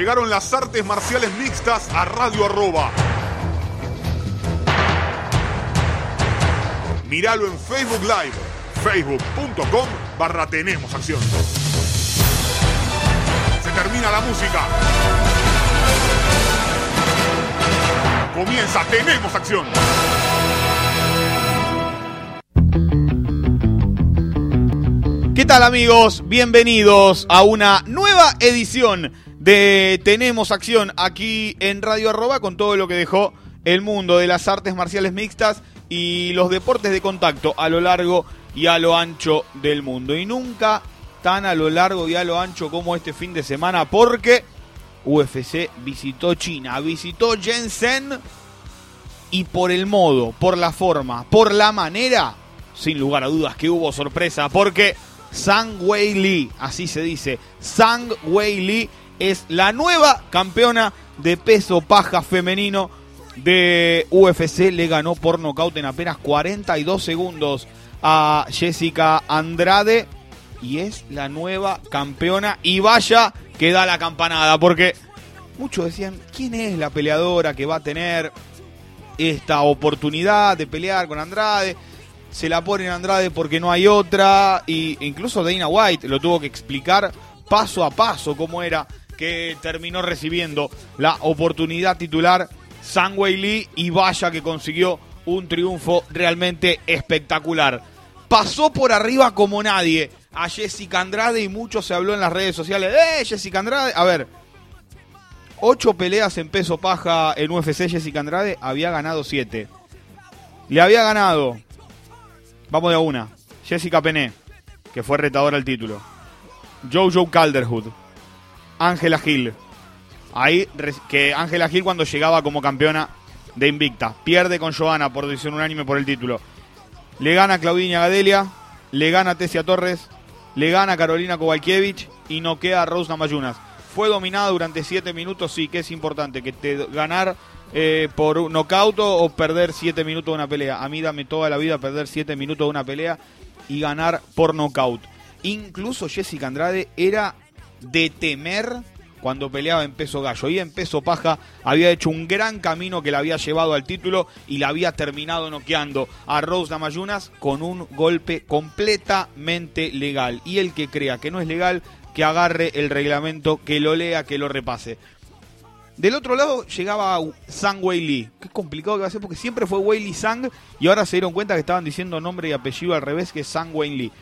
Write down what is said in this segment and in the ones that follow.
Llegaron las artes marciales mixtas a Radio Arroba. Míralo en Facebook Live, facebook.com barra Tenemos Acción. Se termina la música. Comienza Tenemos Acción. ¿Qué tal amigos? Bienvenidos a una nueva edición de Tenemos Acción aquí en Radio Arroba con todo lo que dejó el mundo de las artes marciales mixtas y los deportes de contacto a lo largo y a lo ancho del mundo. Y nunca tan a lo largo y a lo ancho como este fin de semana porque UFC visitó China, visitó Shenzhen y por el modo, por la forma, por la manera, sin lugar a dudas que hubo sorpresa porque Sang Wei Li, así se dice, Sang Wei Li es la nueva campeona de peso paja femenino de UFC. Le ganó por nocaut en apenas 42 segundos a Jessica Andrade y es la nueva campeona. Y vaya que da la campanada, porque muchos decían, ¿quién es la peleadora que va a tener esta oportunidad de pelear con Andrade? Se la ponen Andrade porque no hay otra. Y incluso Dana White lo tuvo que explicar paso a paso cómo era que terminó recibiendo la oportunidad titular Sangwei Lee y vaya que consiguió un triunfo realmente espectacular. Pasó por arriba como nadie a Jessica Andrade y mucho se habló en las redes sociales. ¡Eh, Jessica Andrade! A ver, ocho peleas en peso paja en UFC Jessica Andrade, había ganado siete. Le había ganado, vamos de a una, Jessica Pené, que fue retadora al título. Jojo Calderwood, Ángela Hill. Ahí que Ángela Hill cuando llegaba como campeona de Invicta. Pierde con Joana por decisión unánime por el título. Le gana Claudinia Gadelia, le gana Tessia Torres, le gana Carolina Kowalkiewicz y noquea a Rose Namayunas. Fue dominada durante 7 minutos, sí, que es importante, que te ganar eh, por nocaut o perder 7 minutos de una pelea. A mí dame toda la vida perder 7 minutos de una pelea y ganar por nocaut. Incluso Jessica Andrade era de temer cuando peleaba en peso gallo. Y en peso paja había hecho un gran camino que la había llevado al título y la había terminado noqueando a Rose Damayunas con un golpe completamente legal. Y el que crea que no es legal, que agarre el reglamento, que lo lea, que lo repase. Del otro lado llegaba Sang Wei. Qué complicado que va a ser porque siempre fue Wei Lee y ahora se dieron cuenta que estaban diciendo nombre y apellido al revés, que es Sang Wei Lee.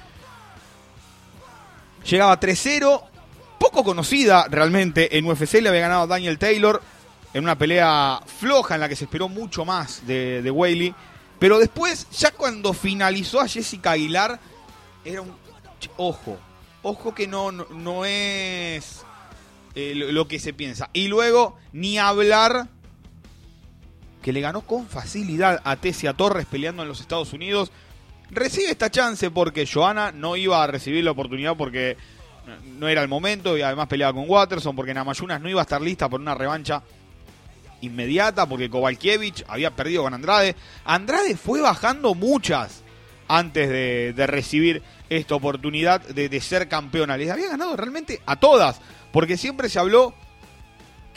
Llegaba 3-0, poco conocida realmente en UFC, le había ganado Daniel Taylor en una pelea floja en la que se esperó mucho más de, de Whaley. Pero después, ya cuando finalizó a Jessica Aguilar, era un... Ojo, ojo que no, no, es eh, lo que se piensa. Y luego, ni hablar que le ganó con facilidad a Tessia Torres peleando en los Estados Unidos. Recibe esta chance porque Joana no iba a recibir la oportunidad porque no era el momento y además peleaba con Watterson porque Namayunas no iba a estar lista por una revancha inmediata porque Kovalkiewicz había perdido con Andrade. Andrade fue bajando muchas antes de, recibir esta oportunidad de, de, ser campeona. Les había ganado realmente a todas porque siempre se habló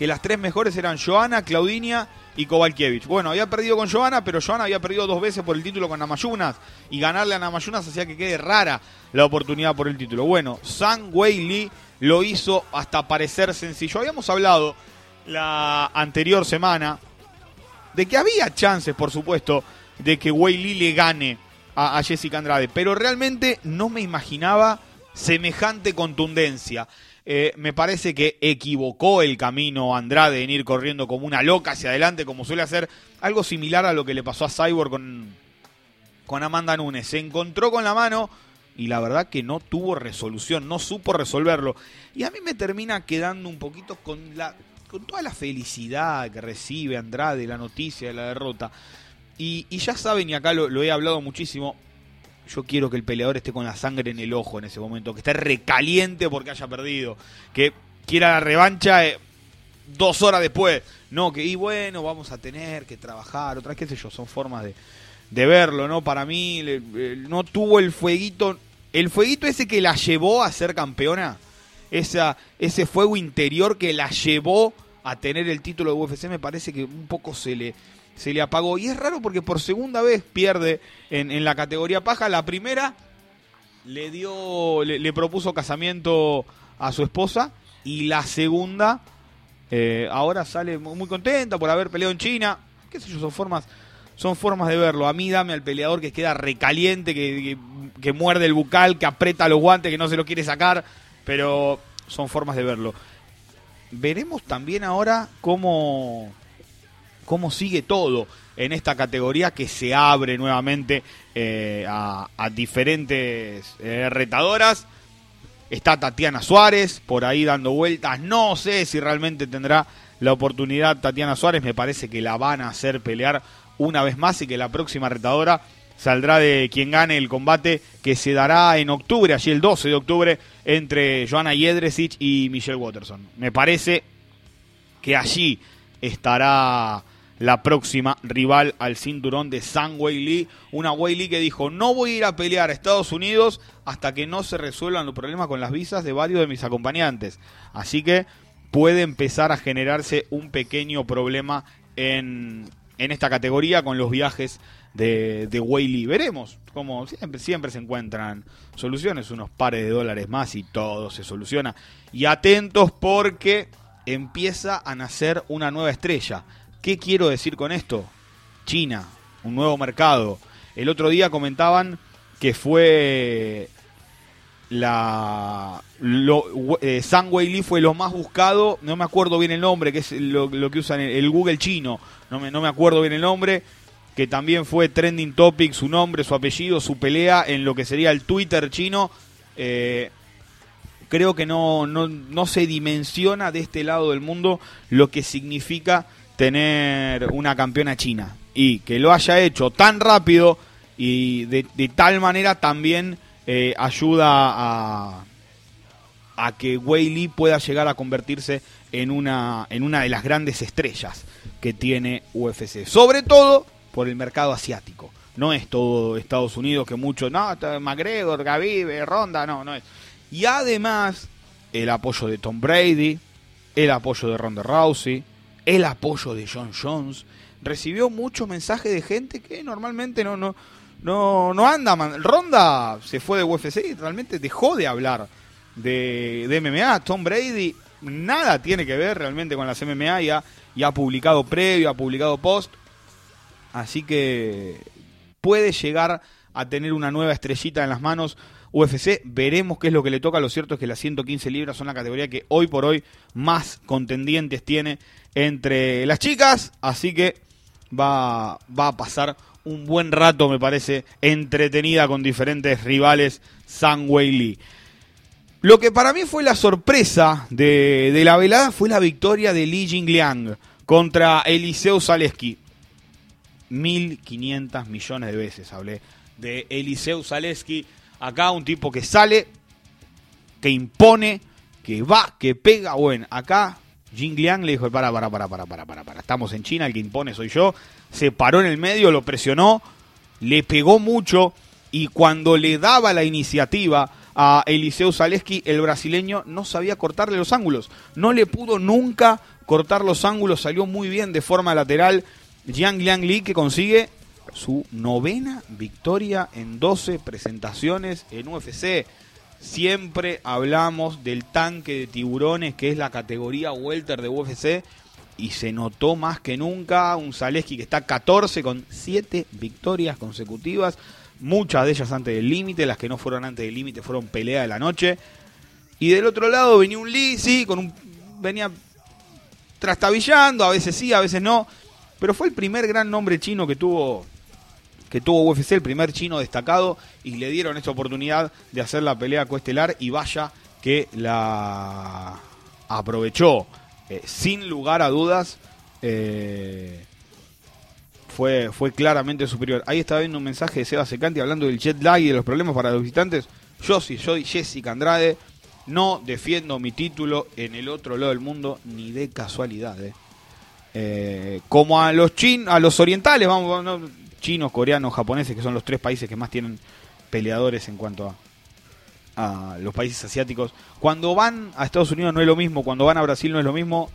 que las tres mejores eran Joana, Claudinia y Kovalkiewicz. Bueno, había perdido con Joana, pero Joana había perdido dos veces por el título con Namayunas. Y ganarle a Namayunas hacía que quede rara la oportunidad por el título. Bueno, Sang Wei Li lo hizo hasta parecer sencillo. Habíamos hablado la anterior semana de que había chances, por supuesto, de que Wei Li le gane a, a Jessica Andrade. Pero realmente no me imaginaba semejante contundencia. Eh, me parece que equivocó el camino Andrade en ir corriendo como una loca hacia adelante, como suele hacer, algo similar a lo que le pasó a Cyborg con, con Amanda Nunes. Se encontró con la mano y la verdad que no tuvo resolución, no supo resolverlo. Y a mí me termina quedando un poquito con, la, con toda la felicidad que recibe Andrade, la noticia de la derrota. Y, ya saben, y acá lo he hablado muchísimo, yo quiero que el peleador esté con la sangre en el ojo en ese momento, que esté recaliente porque haya perdido, que quiera la revancha eh, dos horas después. No, que y bueno, vamos a tener que trabajar, otras qué sé yo, son formas de, de verlo, ¿no? Para mí no tuvo el fueguito, el fueguito ese que la llevó a ser campeona, esa, ese fuego interior que la llevó a tener el título de UFC, me parece que un poco se le, se le apagó. Y es raro porque por segunda vez pierde en, en la categoría paja. La primera le dio, le, propuso casamiento a su esposa y la segunda eh, ahora sale muy contenta por haber peleado en China. Qué sé yo, son formas, son formas de verlo. A mí dame al peleador que queda recaliente, que, que muerde el bucal, que aprieta los guantes, que no se lo quiere sacar, pero son formas de verlo. Veremos también ahora cómo, cómo sigue todo en esta categoría que se abre nuevamente eh, a, diferentes eh, retadoras. Está Tatiana Suárez por ahí dando vueltas. No sé si realmente tendrá la oportunidad Tatiana Suárez. Me parece que la van a hacer pelear una vez más y que la próxima retadora saldrá de quien gane el combate que se dará en octubre, allí el 12 de octubre, entre Joana Jedrzejczyk y Michelle Watterson. Me parece que allí estará la próxima rival al cinturón de San Wei. Una Wei que dijo, no voy a ir a pelear a Estados Unidos hasta que no se resuelvan los problemas con las visas de varios de mis acompañantes. Así que puede empezar a generarse un pequeño problema en, en esta categoría con los viajes de, de Wei. Veremos, como siempre, siempre se encuentran soluciones, unos pares de dólares más y todo se soluciona. Y atentos porque empieza a nacer una nueva estrella. ¿Qué quiero decir con esto? China, un nuevo mercado. El otro día comentaban que fue la lo, eh, Wei fue lo más buscado, no me acuerdo bien el nombre, que es lo, que usan el, Google chino, no me, no me acuerdo bien el nombre, que también fue trending topic, su nombre, su apellido, su pelea en lo que sería el Twitter chino. Eh, creo que no, no, no se dimensiona de este lado del mundo lo que significa tener una campeona china y que lo haya hecho tan rápido y de, tal manera también eh, ayuda a, que Wei Lee pueda llegar a convertirse en una, en una de las grandes estrellas que tiene UFC. Sobre todo por el mercado asiático. No es todo Estados Unidos que mucho, no, McGregor, Gavive, Ronda, no, no es. Y además el apoyo de Tom Brady, el apoyo de Ronda Rousey, el apoyo de John Jones, recibió muchos mensajes de gente que normalmente no, no, no, no anda. Ronda se fue de UFC y realmente dejó de hablar de, de, MMA. Tom Brady nada tiene que ver realmente con las MMA. Ya, ya ha publicado previo, ha publicado post. Así que puede llegar a tener una nueva estrellita en las manos UFC. Veremos qué es lo que le toca. Lo cierto es que las 115 libras son la categoría que hoy por hoy más contendientes tiene entre las chicas. Así que va, va a pasar un buen rato, me parece, entretenida con diferentes rivales San Wei Lee. Lo que para mí fue la sorpresa de, de la velada fue la victoria de Li Jingliang contra Eliseo Zaleski. 1.500 millones de veces hablé de Eliseo Zaleski Acá un tipo que sale, que impone, que va, que pega. Bueno, acá Jing Liang le dijo, para, para, para, para, para, para, para. Estamos en China, el que impone soy yo. Se paró en el medio, lo presionó, le pegó mucho y cuando le daba la iniciativa a Eliseo Zaleski, el brasileño no sabía cortarle los ángulos. No le pudo nunca cortar los ángulos, salió muy bien de forma lateral. Jiang Liang Li que consigue su novena victoria en 12 presentaciones en UFC. Siempre hablamos del tanque de tiburones que es la categoría welter de UFC y se notó más que nunca un Zaleski que está 14 con 7 victorias consecutivas, muchas de ellas antes del límite, las que no fueron antes del límite fueron pelea de la noche. Y del otro lado venía un Lee, sí, con un venía trastabillando, a veces sí, a veces no, pero fue el primer gran nombre chino que tuvo que tuvo UFC, el primer chino destacado, y le dieron esta oportunidad de hacer la pelea coestelar y vaya que la aprovechó. Eh, sin lugar a dudas, eh, fue, fue claramente superior. Ahí estaba viendo un mensaje de Seba Secanti hablando del jet lag y de los problemas para los visitantes. Yo sí, soy Jessica Andrade. No defiendo mi título en el otro lado del mundo ni de casualidad. Eh. como a los chin, a los orientales, vamos, chinos, coreanos, japoneses, que son los tres países que más tienen peleadores en cuanto a, a los países asiáticos. Cuando van a Estados Unidos no es lo mismo, cuando van a Brasil no es lo mismo.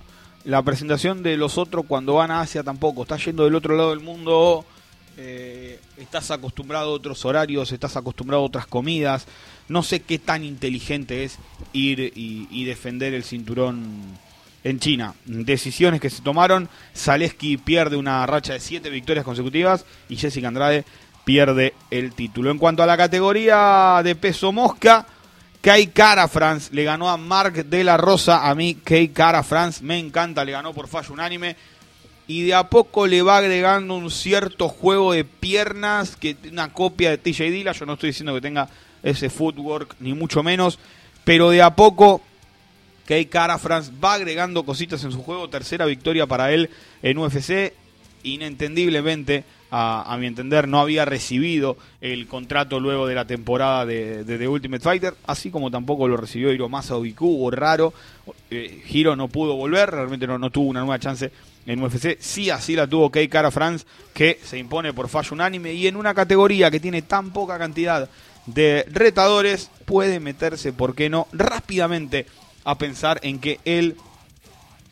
La presentación de los otros cuando van a Asia tampoco. Estás yendo del otro lado del mundo, eh, estás acostumbrado a otros horarios, estás acostumbrado a otras comidas. No sé qué tan inteligente es ir y, defender el cinturón en China. Decisiones que se tomaron. Zaleski pierde una racha de siete victorias consecutivas y Jessica Andrade pierde el título. En cuanto a la categoría de peso mosca, Kay Cara France le ganó a Mark de la Rosa. A mí, Kay Cara France me encanta, le ganó por fallo unánime. Y de a poco le va agregando un cierto juego de piernas, que una copia de TJ Dilla. Yo no estoy diciendo que tenga ese footwork, ni mucho menos. Pero de a poco, Kay Cara France va agregando cositas en su juego. Tercera victoria para él en UFC. Inentendiblemente a, mi entender, no había recibido el contrato luego de la temporada de, The Ultimate Fighter, así como tampoco lo recibió Hiromasa Obiku, o raro. Eh, Hiro no pudo volver, realmente no, no, tuvo una nueva chance en UFC. Sí, así la tuvo Kei Cara France, que se impone por fallo unánime y en una categoría que tiene tan poca cantidad de retadores, puede meterse, ¿por qué no?, rápidamente a pensar en que él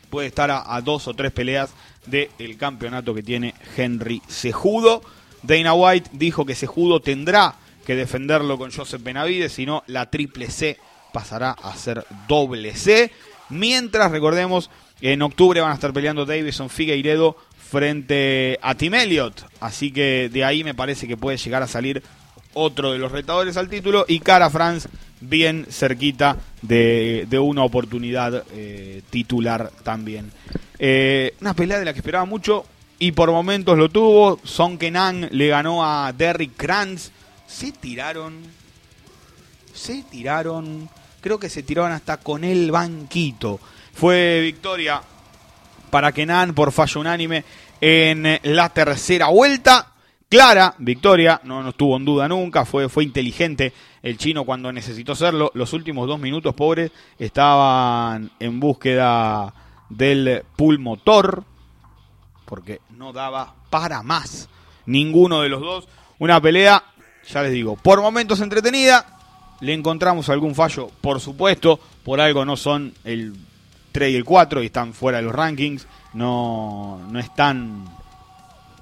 puede estar a dos o tres peleas del campeonato que tiene Henry Sejudo. Dana White dijo que Sejudo tendrá que defenderlo con Joseph Benavides, si no la triple C pasará a ser doble C. Mientras, recordemos, en octubre van a estar peleando Davison Figueiredo frente a Tim Elliott. Así que de ahí me parece que puede llegar a salir otro de los retadores al título. Y Cara France bien cerquita de, una oportunidad eh, titular también. Eh, una pelea de la que esperaba mucho y por momentos lo tuvo. Son Kenan le ganó a Derrick Kranz. Se tiraron. Se tiraron. Creo que se tiraron hasta con el banquito. Fue victoria para Kenan por fallo unánime en la tercera vuelta. Clara victoria, no, no estuvo en duda nunca, fue, fue inteligente el chino cuando necesitó serlo. Los últimos dos minutos, pobres, estaban en búsqueda del pulmotor, porque no daba para más ninguno de los dos. Una pelea, ya les digo, por momentos entretenida. Le encontramos algún fallo, por supuesto, por algo no son el 3 y el 4 y están fuera de los rankings. No, no están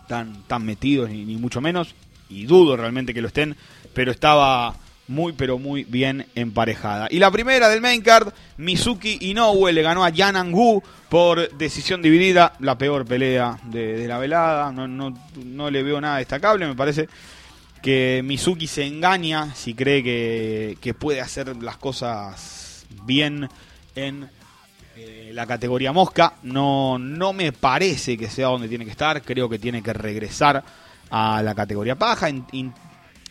tan, tan metidos ni, ni mucho menos. Y dudo realmente que lo estén, pero estaba muy pero muy bien emparejada. Y la primera del main card, Mizuki Inoue le ganó a Yan Angu por decisión dividida, la peor pelea de, la velada, no, no, no, le veo nada destacable, me parece que Mizuki se engaña si cree que, que puede hacer las cosas bien en eh, la categoría mosca, no, no me parece que sea donde tiene que estar, creo que tiene que regresar a la categoría paja,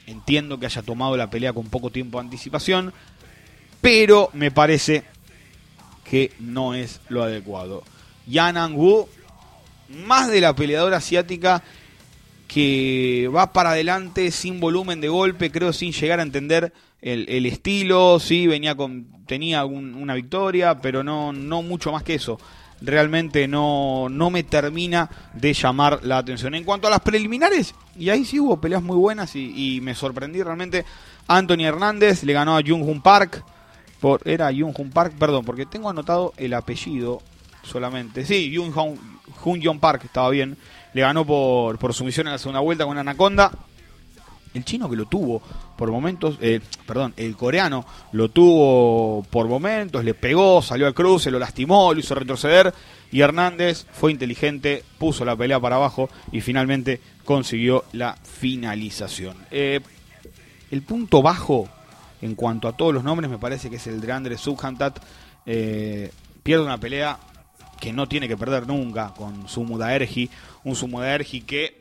Entiendo que haya tomado la pelea con poco tiempo de anticipación, pero me parece que no es lo adecuado. Yan Wu, más de la peleadora asiática que va para adelante sin volumen de golpe, creo sin llegar a entender el, estilo, sí, venía con, tenía una victoria, pero no, no mucho más que eso realmente no, no me termina de llamar la atención. En cuanto a las preliminares, y ahí sí hubo peleas muy buenas y, me sorprendí realmente. Anthony Hernández le ganó a Jung Hoon Park. Por, era Jung Hoon Park, perdón, porque tengo anotado el apellido solamente. Sí, Jung Hoon Park, estaba bien. Le ganó por, por sumisión en la segunda vuelta con Anaconda. El chino que lo tuvo por momentos, eh, perdón, el coreano lo tuvo por momentos, le pegó, salió al cruce, lo lastimó, lo hizo retroceder y Hernández fue inteligente, puso la pelea para abajo y finalmente consiguió la finalización. Eh, el punto bajo en cuanto a todos los nombres me parece que es el de Andrés Subhantat. Eh, pierde una pelea que no tiene que perder nunca con Sumudaergi, un Sumudaergi que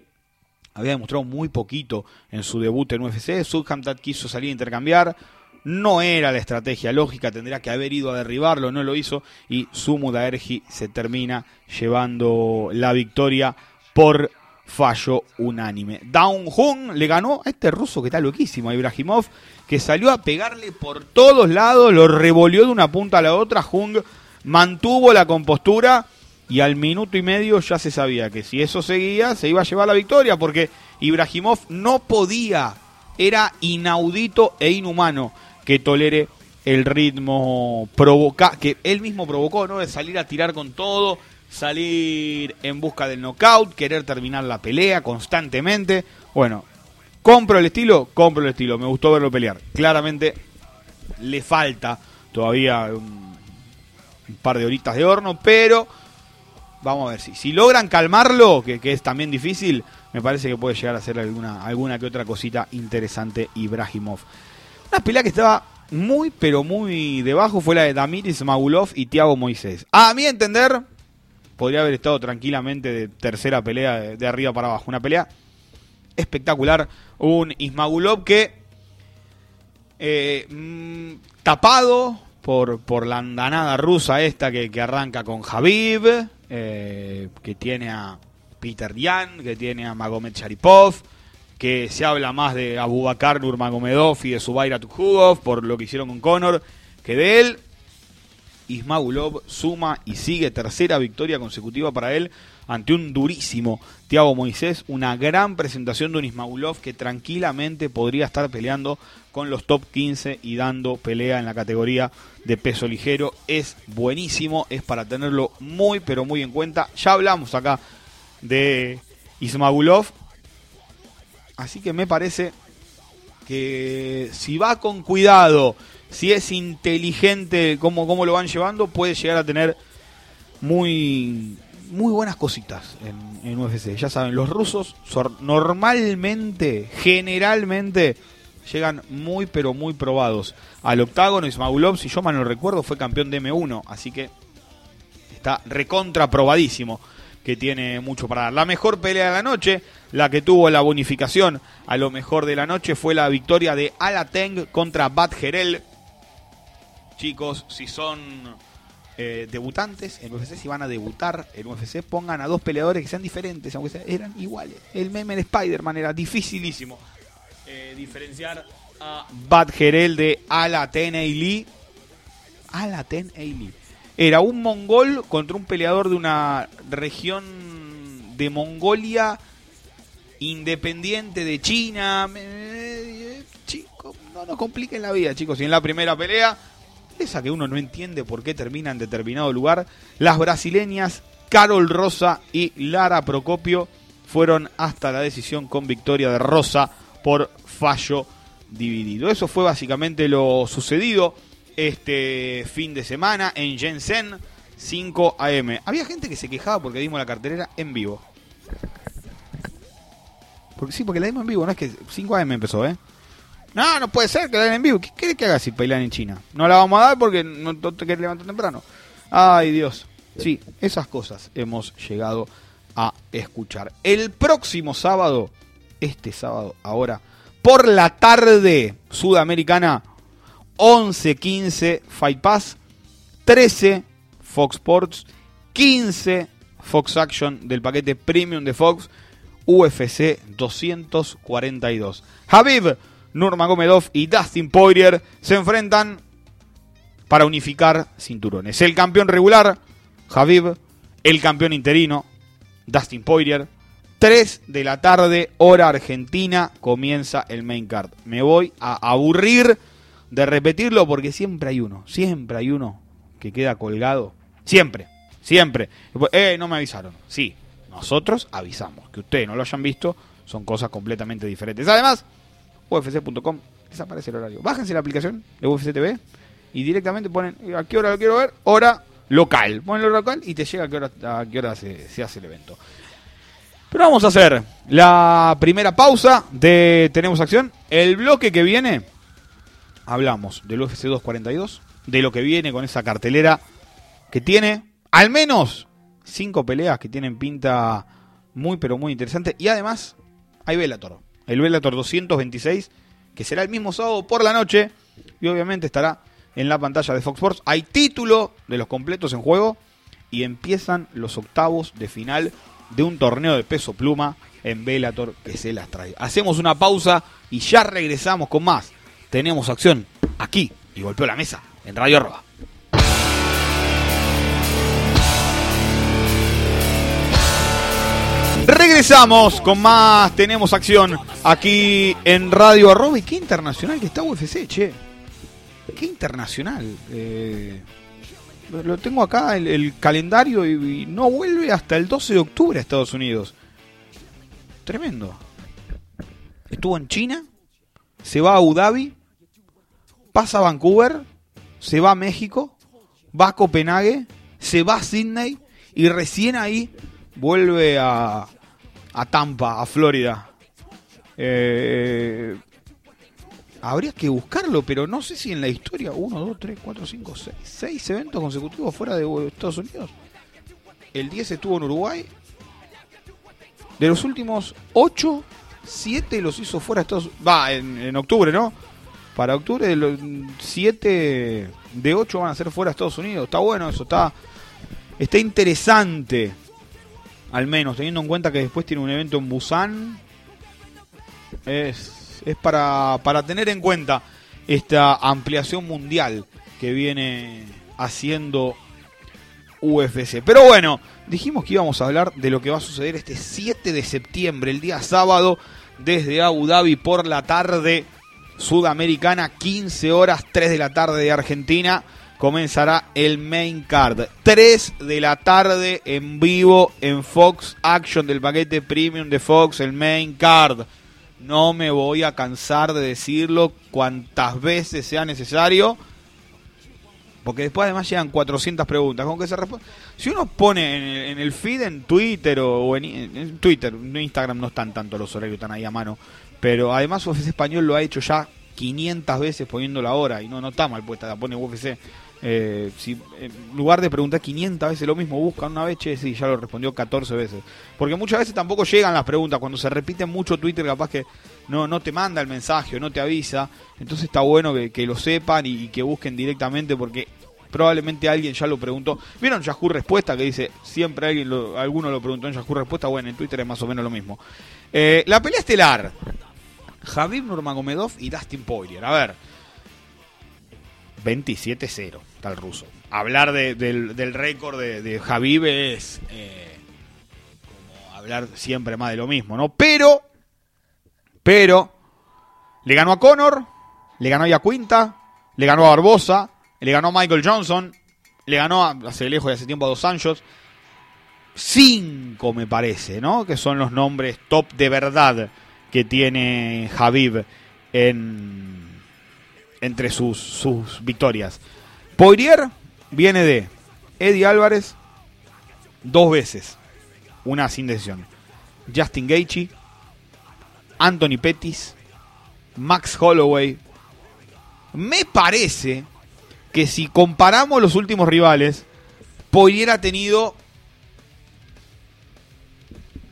había demostrado muy poquito en su debut en UFC. Subhamtat quiso salir a intercambiar. No era la estrategia lógica, tendría que haber ido a derribarlo, no lo hizo. Y Sumu Daergi se termina llevando la victoria por fallo unánime. Daun Jung le ganó a este ruso que está loquísimo, a Ibrahimov, que salió a pegarle por todos lados, lo revolvió de una punta a la otra. Jung mantuvo la compostura y al minuto y medio ya se sabía que si eso seguía se iba a llevar la victoria porque Ibrahimov no podía, era inaudito e inhumano que tolere el ritmo provoca que él mismo provocó, ¿no? De salir a tirar con todo, salir en busca del knockout, querer terminar la pelea constantemente. Bueno, compro el estilo, compro el estilo, me gustó verlo pelear. Claramente le falta todavía un, par de horitas de horno, pero vamos a ver si, si logran calmarlo, que, que, es también difícil, me parece que puede llegar a hacer alguna, alguna que otra cosita interesante Ibrahimov. Una pelea que estaba muy, pero muy debajo fue la de Damiris Magulov y Thiago Moisés. A mi entender, podría haber estado tranquilamente de tercera pelea de, arriba para abajo. Una pelea espectacular. Un Ismagulov que eh, mm, tapado por, por la andanada rusa esta que, que arranca con Javib, eh, que tiene a Peter Yan, que tiene a Magomed Sharipov, que se habla más de Abubakar Nurmagomedov y de Zubaira Tukhugov por lo que hicieron con Conor, que de él. Ismagulov suma y sigue tercera victoria consecutiva para él ante un durísimo Thiago Moisés. Una gran presentación de un Ismagulov que tranquilamente podría estar peleando con los top 15 y dando pelea en la categoría de peso ligero. Es buenísimo, es para tenerlo muy pero muy en cuenta. Ya hablamos acá de Ismagulov. Así que me parece que si va con cuidado si es inteligente cómo, cómo lo van llevando, puede llegar a tener muy, muy buenas cositas en, en UFC. Ya saben, los rusos normalmente, generalmente, llegan muy pero muy probados al octágono. Ismaulov, si yo mal no recuerdo, fue campeón de M1, así que está recontra probadísimo que tiene mucho para dar. La mejor pelea de la noche, la que tuvo la bonificación a lo mejor de la noche, fue la victoria de Alateng contra Bad Gerel chicos, si son eh, debutantes en UFC, si van a debutar en UFC, pongan a dos peleadores que sean diferentes, aunque eran iguales. El meme de Spider-Man era dificilísimo eh, diferenciar a Bad Gerel de Alaten Eili. Alaten Eili. Era un mongol contra un peleador de una región de Mongolia independiente de China. Chicos, no nos compliquen la vida, chicos. Y en la primera pelea esa que uno no entiende por qué termina en determinado lugar, las brasileñas Carol Rosa y Lara Procopio fueron hasta la decisión con victoria de Rosa por fallo dividido. Eso fue básicamente lo sucedido este fin de semana en Jensen 5 AM. Había gente que se quejaba porque dimos la cartelera en vivo. Porque sí, porque la dimos en vivo, no es que 5 AM empezó, ¿eh? No, no puede ser que la den en vivo. ¿Qué querés que haga si pelean en China? No la vamos a dar porque no, te querés levantar temprano. Ay, Dios. Sí, esas cosas hemos llegado a escuchar. El próximo sábado, este sábado, ahora, por la tarde sudamericana, 11-15 Fight Pass, 13 Fox Sports, 15 Fox Action del paquete premium de Fox, UFC 242. Habib Nurmagomedov y Dustin Poirier se enfrentan para unificar cinturones. El campeón regular, Javib, el campeón interino, Dustin Poirier. 3 de la tarde, hora argentina, comienza el main card. Me voy a aburrir de repetirlo porque siempre hay uno, siempre hay uno que queda colgado. Siempre, siempre. Eh, no me avisaron. Sí, nosotros avisamos. Que ustedes no lo hayan visto, son cosas completamente diferentes. Además, ufc.com, desaparece el horario. Bájense la aplicación de UFC TV y directamente ponen a qué hora lo quiero ver, hora local. Ponen hora local y te llega a qué hora, a qué hora se hace el evento. Pero vamos a hacer la primera pausa de Tenemos Acción. El bloque que viene, hablamos del UFC 242, de lo que viene con esa cartelera que tiene al menos cinco peleas que tienen pinta muy pero muy interesante. Y además hay Bellator el Bellator 226, que será el mismo sábado por la noche y obviamente estará en la pantalla de Fox Sports. Hay título de los completos en juego y empiezan los octavos de final de un torneo de peso pluma en Bellator que se las trae. Hacemos una pausa y ya regresamos con más. Tenemos acción aquí y golpeó la mesa en Radio Arroba. Regresamos con más, tenemos acción aquí en Radio Arroba. Y qué internacional que está UFC, che. qué internacional. Eh, lo tengo acá el, el calendario y, no vuelve hasta el 12 de octubre a Estados Unidos. Tremendo. Estuvo en China, se va a Abu Dhabi, pasa a Vancouver, se va a México, va a Copenhague, se va a Sydney y recién ahí vuelve a, a Tampa, a Florida. Eh, habría que buscarlo, pero no sé si en la historia 1, 2, 3, 4, 5, 6, 6 eventos consecutivos fuera de Estados Unidos. El 10 estuvo en Uruguay. De los últimos 8, 7 los hizo fuera de Estados Unidos. Va, en, en octubre, ¿no? Para octubre, de los 7 de 8 van a ser fuera de Estados Unidos. Está bueno eso, está, está interesante. Al menos, teniendo en cuenta que después tiene un evento en Busan. Es, es para, para tener en cuenta esta ampliación mundial que viene haciendo UFC. Pero bueno, dijimos que íbamos a hablar de lo que va a suceder este 7 de septiembre, el día sábado, desde Abu Dhabi por la tarde sudamericana, 15 horas, 3 de la tarde de Argentina. Comenzará el main card. 3 de la tarde en vivo en Fox Action del paquete premium de Fox, el main card. No me voy a cansar de decirlo cuantas veces sea necesario. Porque después además llegan 400 preguntas. Con que se si uno pone en el, en el, feed en Twitter o, en, en, Twitter, en Instagram no están tanto los horarios, están ahí a mano. Pero además UFC Español lo ha hecho ya 500 veces poniendo la hora. Y no, no está mal puesta, la pone UFC. Eh, si en lugar de preguntar 500 veces lo mismo, buscan una vez, che, sí, ya lo respondió 14 veces. Porque muchas veces tampoco llegan las preguntas. Cuando se repiten mucho Twitter, capaz que no, no te manda el mensaje o no te avisa. Entonces está bueno que, lo sepan y, que busquen directamente porque probablemente alguien ya lo preguntó. ¿Vieron Yahoo Respuesta que dice siempre alguien lo, alguno lo preguntó en Yahoo Respuesta? Bueno, en Twitter es más o menos lo mismo. Eh, la pelea estelar. Javib Nurmagomedov y Dustin Poirier. A ver. 27-0, tal ruso. Hablar de, del, récord de, de Javib es eh, como hablar siempre más de lo mismo, ¿no? Pero, pero, le ganó a Conor, le ganó a Yacuinta, le ganó a Barbosa, le ganó a Michael Johnson, le ganó a, hace lejos y hace tiempo a Dos Anjos. Cinco, me parece, ¿no? Que son los nombres top de verdad que tiene Javib en, entre sus, sus victorias. Poirier viene de Eddie Álvarez dos veces, una sin decisión. Justin Gaethje, Anthony Pettis, Max Holloway. Me parece que si comparamos los últimos rivales, Poirier ha tenido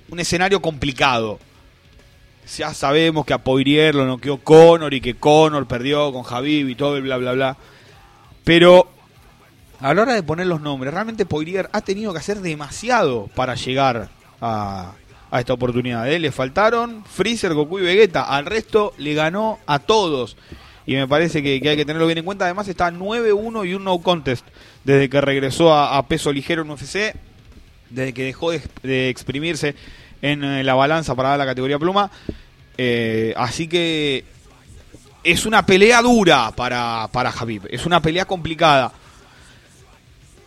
un escenario complicado. Ya sabemos que a Poirier lo noqueó Conor y que Conor perdió con Javib y todo el bla bla bla. Pero a la hora de poner los nombres, realmente Poirier ha tenido que hacer demasiado para llegar a, esta oportunidad. ¿eh? Le faltaron Freezer, Goku y Vegeta. Al resto le ganó a todos. Y me parece que, hay que tenerlo bien en cuenta. Además está 9-1 y un no contest desde que regresó a, peso ligero en UFC. Desde que dejó de, de exprimirse en eh, la balanza para la categoría pluma. Eh, así que es una pelea dura para, para Javib. Es una pelea complicada.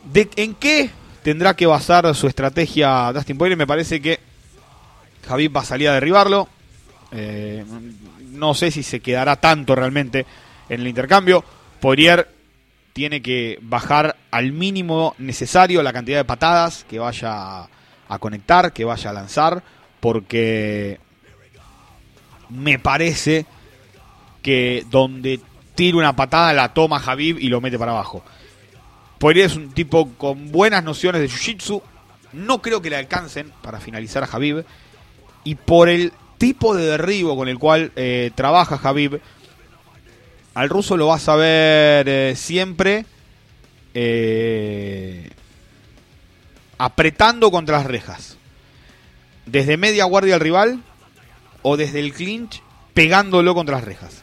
¿De, ¿En qué tendrá que basar su estrategia Dustin Poirier? Me parece que Javib va a salir a derribarlo. Eh, no sé si se quedará tanto realmente en el intercambio. Poirier tiene que bajar al mínimo necesario la cantidad de patadas que vaya a conectar, que vaya a lanzar, porque me parece que donde tira una patada la toma Javib y lo mete para abajo. Poirier es un tipo con buenas nociones de Jiu-Jitsu. No creo que le alcancen para finalizar a Javib. Y por el tipo de derribo con el cual eh, trabaja Javib, al ruso lo vas a ver eh, siempre eh, apretando contra las rejas. Desde media guardia al rival o desde el clinch pegándolo contra las rejas.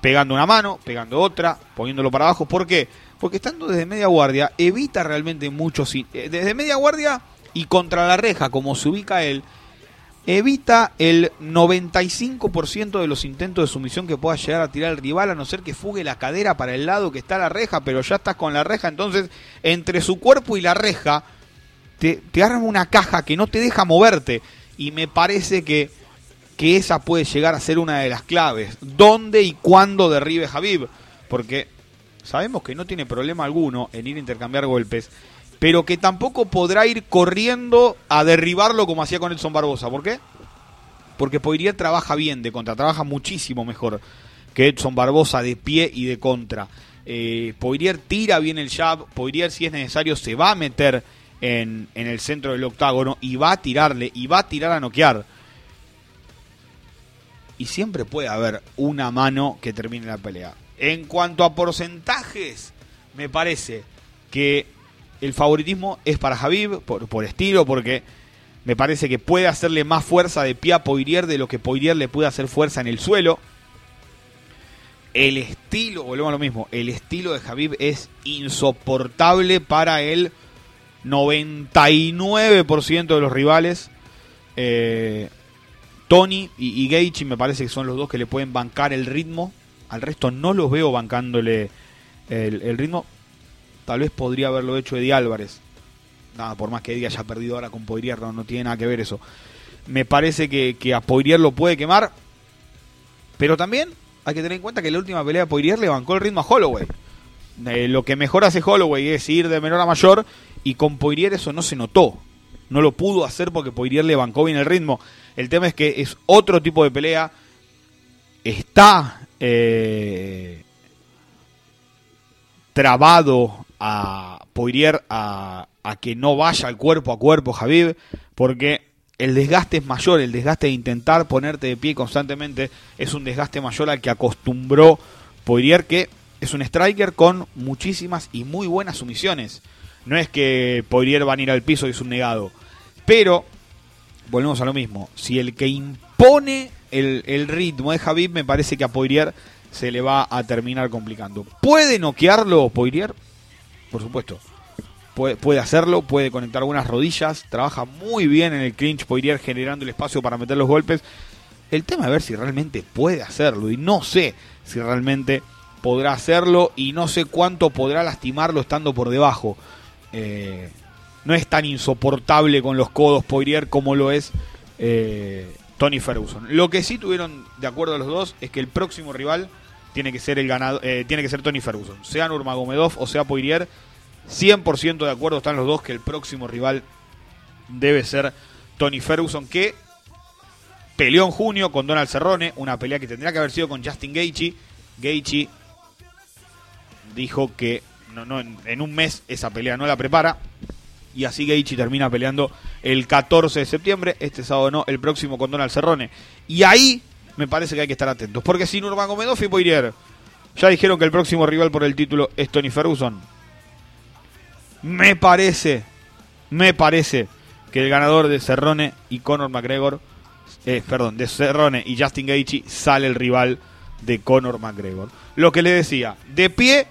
Pegando una mano, pegando otra, poniéndolo para abajo. ¿Por qué? Porque estando desde media guardia evita realmente mucho... Desde media guardia y contra la reja, como se ubica él, evita el 95% de los intentos de sumisión que pueda llegar a tirar el rival, a no ser que fugue la cadera para el lado que está la reja, pero ya estás con la reja, entonces entre su cuerpo y la reja te, te arma una caja que no te deja moverte. Y me parece que, que esa puede llegar a ser una de las claves. ¿Dónde y cuándo derribe Javib? Porque sabemos que no tiene problema alguno en ir a intercambiar golpes pero que tampoco podrá ir corriendo a derribarlo como hacía con Edson Barbosa. ¿Por qué? Porque Poirier trabaja bien de contra, trabaja muchísimo mejor que Edson Barbosa de pie y de contra. Eh, Poirier tira bien el jab, Poirier si es necesario se va a meter en, el centro del octágono y va a tirarle y va a tirar a noquear. Y siempre puede haber una mano que termine la pelea. En cuanto a porcentajes, me parece que el favoritismo es para Javib, por, estilo, porque me parece que puede hacerle más fuerza de pie a Poirier de lo que Poirier le puede hacer fuerza en el suelo. El estilo, volvemos a lo mismo, el estilo de Javib es insoportable para el 99% de los rivales. Eh, Tony y, y me parece que son los dos que le pueden bancar el ritmo. Al resto no los veo bancándole el ritmo. Tal vez podría haberlo hecho Eddie Álvarez. Nada, por más que Eddie haya perdido ahora con Poirier, no, tiene nada que ver eso. Me parece que, a Poirier lo puede quemar. Pero también hay que tener en cuenta que la última pelea de Poirier le bancó el ritmo a Holloway. Eh, lo que mejor hace Holloway es ir de menor a mayor y con Poirier eso no se notó. No lo pudo hacer porque Poirier le bancó bien el ritmo. El tema es que es otro tipo de pelea. Está eh, trabado a Poirier a, que no vaya al cuerpo a cuerpo Javib, porque el desgaste es mayor, el desgaste de intentar ponerte de pie constantemente es un desgaste mayor al que acostumbró Poirier, que es un striker con muchísimas y muy buenas sumisiones. No es que Poirier va a ir al piso y es un negado, pero volvemos a lo mismo. Si el que impone el, ritmo es Javib, me parece que a Poirier se le va a terminar complicando. ¿Puede noquearlo Poirier? por supuesto. Puede, puede, hacerlo, puede conectar algunas rodillas, trabaja muy bien en el clinch, Poirier generando el espacio para meter los golpes. El tema es ver si realmente puede hacerlo y no sé si realmente podrá hacerlo y no sé cuánto podrá lastimarlo estando por debajo. Eh, no es tan insoportable con los codos Poirier como lo es eh, Tony Ferguson. Lo que sí tuvieron de acuerdo los dos es que el próximo rival tiene que ser el ganado, eh, tiene que ser Tony Ferguson. Sea Nurmagomedov o sea Poirier, 100% de acuerdo están los dos que el próximo rival debe ser Tony Ferguson, que peleó en junio con Donald Cerrone, una pelea que tendría que haber sido con Justin Gaethje. Gaethje dijo que en un mes esa pelea no la prepara. Y así Gaethje termina peleando el 14 de septiembre, este sábado no, el próximo con Donald Cerrone. Y ahí me parece que hay que estar atentos. Porque si Nurmagomedov y Poirier ya dijeron que el próximo rival por el título es Tony Ferguson, me parece, me parece que el ganador de Cerrone y Conor McGregor, eh, perdón, de Cerrone y Justin Gaethje sale el rival de Conor McGregor. Lo que le decía, de pie,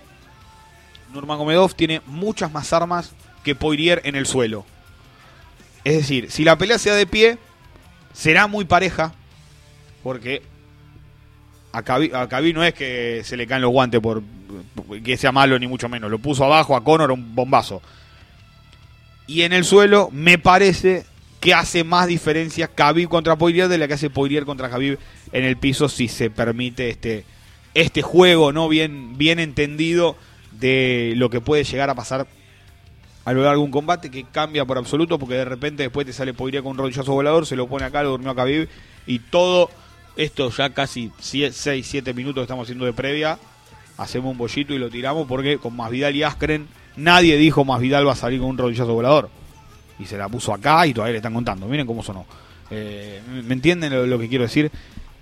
Nurmagomedov tiene muchas más armas que Poirier en el suelo. Es decir, si la pelea sea de pie, será muy pareja, porque a Khabib, no es que se le caen los guantes por, que sea malo ni mucho menos. Lo puso abajo a Conor un bombazo. Y en el suelo me parece que hace más diferencia Khabib contra Poirier de la que hace Poirier contra Khabib en el piso si se permite este, este juego no bien, bien entendido de lo que puede llegar a pasar a lo largo de un combate que cambia por absoluto porque de repente después te sale Poirier con un rodillazo volador, se lo pone acá, lo durmió a Khabib y todo esto ya casi 6, 7 minutos que estamos haciendo de previa. Hacemos un bollito y lo tiramos porque con Más Vidal y Askren nadie dijo Más Vidal va a salir con un rodillazo volador. Y se la puso acá y todavía le están contando. Miren cómo sonó. Eh, ¿Me entienden lo, que quiero decir?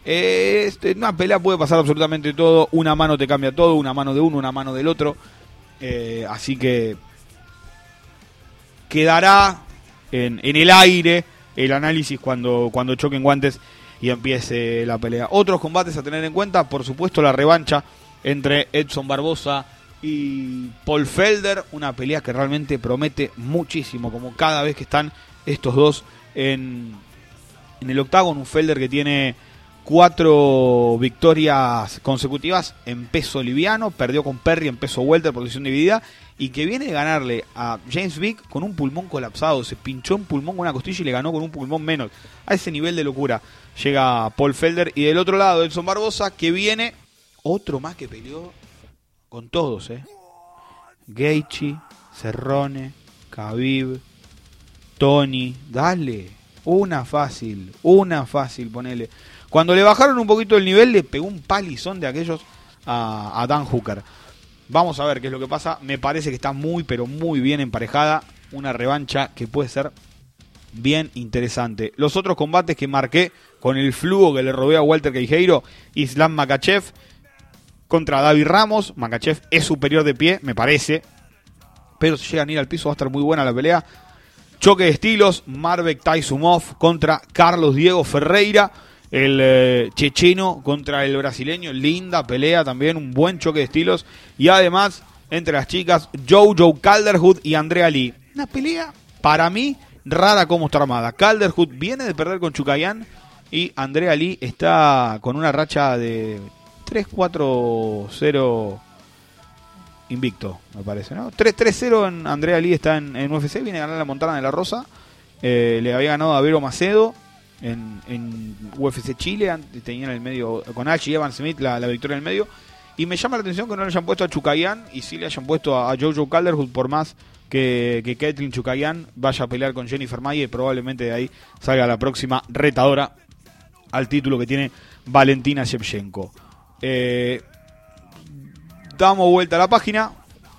Este, una pelea puede pasar absolutamente todo. Una mano te cambia todo. Una mano de uno, una mano del otro. Eh, así que quedará en, el aire el análisis cuando, cuando choquen guantes y empiece la pelea. Otros combates a tener en cuenta, por supuesto, la revancha entre Edson Barbosa y Paul Felder, una pelea que realmente promete muchísimo, como cada vez que están estos dos en, En el octágono, un Felder que tiene cuatro victorias consecutivas en peso liviano, perdió con Perry en peso welter por decisión dividida y que viene de ganarle a James Vick con un pulmón colapsado, se pinchó un pulmón con una costilla y le ganó con un pulmón menos. A ese nivel de locura llega Paul Felder y del otro lado Edson Barbosa que viene otro más que peleó con todos, eh. Gaethje, Cerrone, Khabib, Tony, dale, una fácil, una fácil, ponele. Cuando le bajaron un poquito el nivel, le pegó un palizón de aquellos a, Dan Hooker. Vamos a ver qué es lo que pasa. Me parece que está muy, pero muy bien emparejada. Una revancha que puede ser bien interesante. Los otros combates que marqué con el flujo que le robé a Walter Queijeiro, Islam Makachev contra David Ramos. Makachev es superior de pie, me parece. Pero si llegan a ir al piso va a estar muy buena la pelea. Choque de estilos, Marbek Taisumov contra Carlos Diego Ferreira el eh, checheno contra el brasileño, linda pelea también, un buen choque de estilos. Y además, entre las chicas, Jojo Calderwood y Andrea Lee. Una pelea, para mí, rara como está armada. Calderwood viene de perder con Chucayán y Andrea Lee está con una racha de 3-4-0 invicto, me parece, ¿no? 3-0 en Andrea Lee está en, UFC, viene a ganar la Montana de la Rosa. Eh, le había ganado a Vero Macedo en, UFC Chile, tenían en el medio con Ash y Evan Smith la, victoria en el medio. Y me llama la atención que no le hayan puesto a Chukayan y sí le hayan puesto a, Jojo Calderwood por más que, que Kathleen Chukayan vaya a pelear con Jennifer Mayer y probablemente de ahí salga la próxima retadora al título que tiene Valentina Shevchenko. Eh, damos vuelta a la página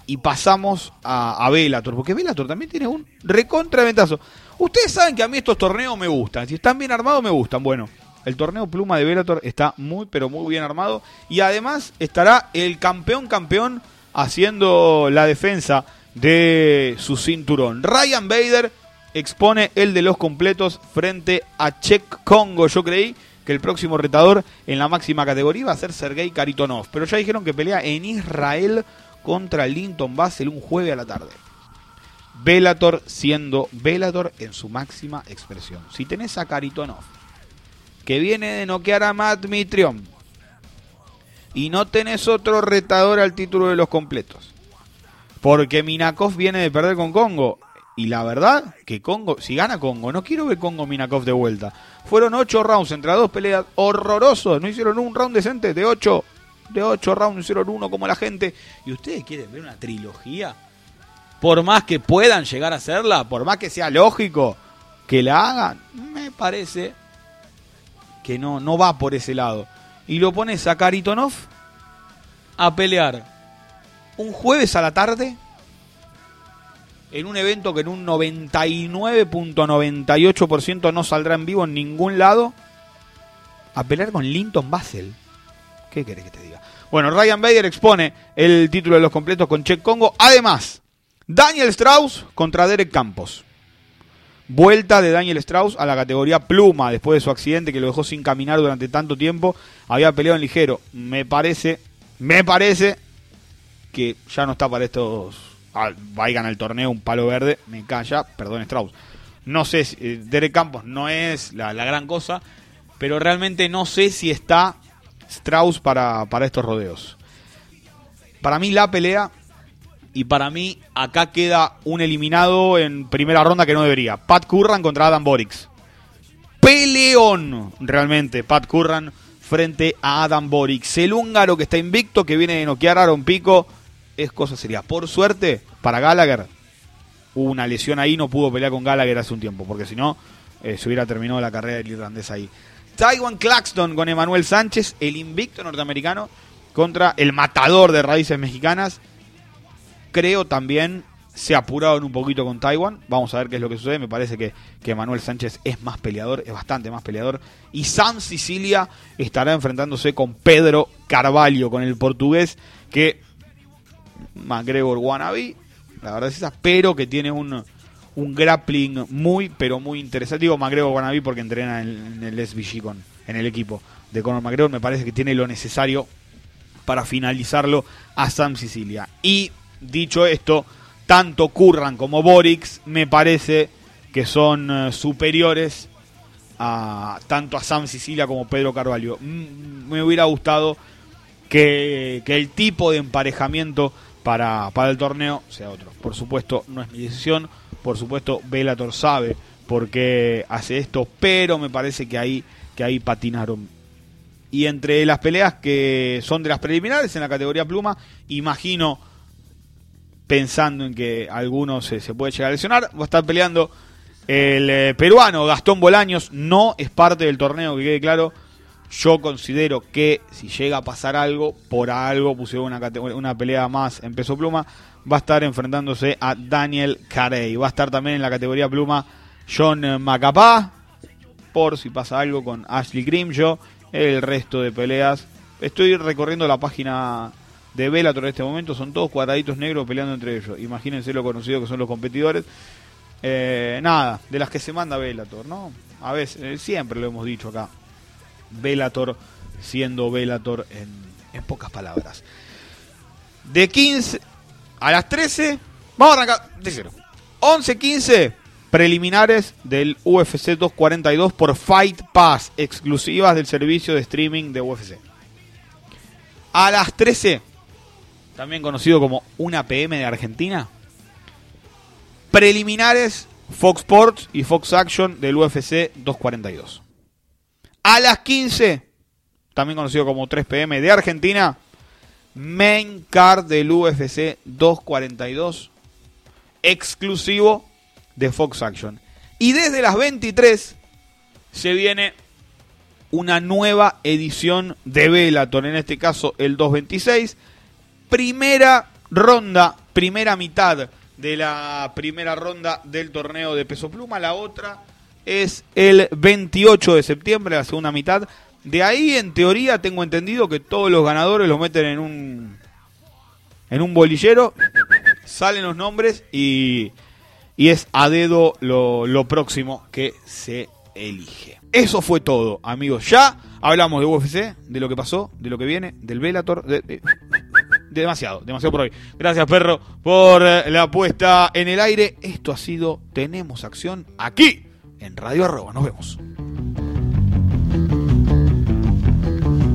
y pasamos a, a Bellator, porque Bellator también tiene un recontraventazo. Ustedes saben que a mí estos torneos me gustan. Si están bien armados, me gustan. Bueno, el torneo Pluma de Bellator está muy, pero muy bien armado. Y además estará el campeón campeón haciendo la defensa de su cinturón. Ryan Bader expone el de los completos frente a Czech Congo. Yo creí que el próximo retador en la máxima categoría iba a ser Sergei Karitonov. Pero ya dijeron que pelea en Israel contra Linton Basel un jueves a la tarde. Velator siendo Velator en su máxima expresión. Si tenés a Karitonov, que viene de noquear a Matt Mitrion, y no tenés otro retador al título de los completos, porque Minakov viene de perder con Congo, y la verdad que Congo, si gana Congo, no quiero ver Congo Minakov de vuelta. Fueron ocho rounds entre dos peleas horrorosos, no hicieron un round decente de ocho, de ocho rounds hicieron uno como la gente. ¿Y ustedes quieren ver una trilogía? por más que puedan llegar a hacerla, por más que sea lógico que la hagan, me parece que no, no va por ese lado. Y lo pones a Karitonov a pelear un jueves a la tarde en un evento que en un 99.98% no saldrá en vivo en ningún lado, a pelear con Linton Basel. ¿Qué querés que te diga? Bueno, Ryan Bader expone el título de los completos con Che Congo. Además, Daniel Strauss contra Derek Campos. Vuelta de Daniel Strauss a la categoría pluma después de su accidente que lo dejó sin caminar durante tanto tiempo. Había peleado en ligero. Me parece, me parece que ya no está para estos. Ah, vayan al torneo un palo verde. Me calla, perdón Strauss. No sé, si, eh, Derek Campos no es la, gran cosa, pero realmente no sé si está Strauss para, para estos rodeos. Para mí la pelea y para mí, acá queda un eliminado en primera ronda que no debería. Pat Curran contra Adam Borix. Peleón, realmente, Pat Curran frente a Adam Borix. El húngaro que está invicto, que viene de noquear a Aaron Pico, es cosa seria. Por suerte, para Gallagher, hubo una lesión ahí, no pudo pelear con Gallagher hace un tiempo, porque si no, eh, se hubiera terminado la carrera del irlandés ahí. Taiwan Claxton con Emanuel Sánchez, el invicto norteamericano, contra el matador de raíces mexicanas creo también se apuraron un poquito con Taiwan. Vamos a ver qué es lo que sucede. Me parece que, que Manuel Sánchez es más peleador, es bastante más peleador. Y Sam Sicilia estará enfrentándose con Pedro Carvalho, con el portugués, que McGregor wannabe, la verdad es esa, pero que tiene un, un grappling muy, pero muy interesante. Digo McGregor wannabe porque entrena en, el SBG con, en el equipo de Conor McGregor. Me parece que tiene lo necesario para finalizarlo a Sam Sicilia. Y dicho esto, tanto Curran como Borix me parece que son eh, superiores a tanto a Sam Sicilia como Pedro Carvalho. Mm, Me hubiera gustado que el tipo de emparejamiento para, para el torneo sea otro. Por supuesto, no es mi decisión. Por supuesto, Bellator sabe por qué hace esto, pero me parece que ahí, que ahí patinaron. Y entre las peleas que son de las preliminares en la categoría pluma, imagino, pensando en que alguno se, se puede llegar a lesionar, va a estar peleando el eh, peruano Gastón Bolaños. No es parte del torneo, que quede claro. Yo considero que si llega a pasar algo, por algo pusieron una, una pelea más en peso pluma, va a estar enfrentándose a Daniel Carey. Va a estar también en la categoría pluma John Macapá, por si pasa algo con Ashley Grimshaw. El resto de peleas. Estoy recorriendo la página de Bellator en este momento. Son todos cuadraditos negros peleando entre ellos. Imagínense lo conocido que son los competidores. Eh, nada, de las que se manda Bellator, ¿no? A veces, eh, siempre lo hemos dicho acá. Bellator siendo Bellator en, en pocas palabras. De 15 a las 13, vamos a arrancar de cero. 11-15, preliminares del UFC 242 por Fight Pass, exclusivas del servicio de streaming de UFC. A las 13, también conocido como una PM de Argentina, preliminares Fox Sports y Fox Action del UFC 242. A las 15, también conocido como 3 PM de Argentina, main card del UFC 242, exclusivo de Fox Action. Y desde las 23 se viene una nueva edición de Bellator, en este caso el 226, primera ronda, primera mitad de la primera ronda del torneo de peso pluma, la otra es el 28 de septiembre, la segunda mitad. De ahí, en teoría, tengo entendido que todos los ganadores los meten en un en un bolillero, salen los nombres y, y es a dedo lo, lo próximo que se elige. Eso fue todo, amigos. Ya hablamos de UFC, de lo que pasó, de lo que viene, del Bellator, de- de- demasiado, demasiado por hoy. Gracias, perro, por eh, la puesta en el aire. Esto ha sido Tenemos Acción aquí en Radio Arroba. Nos vemos.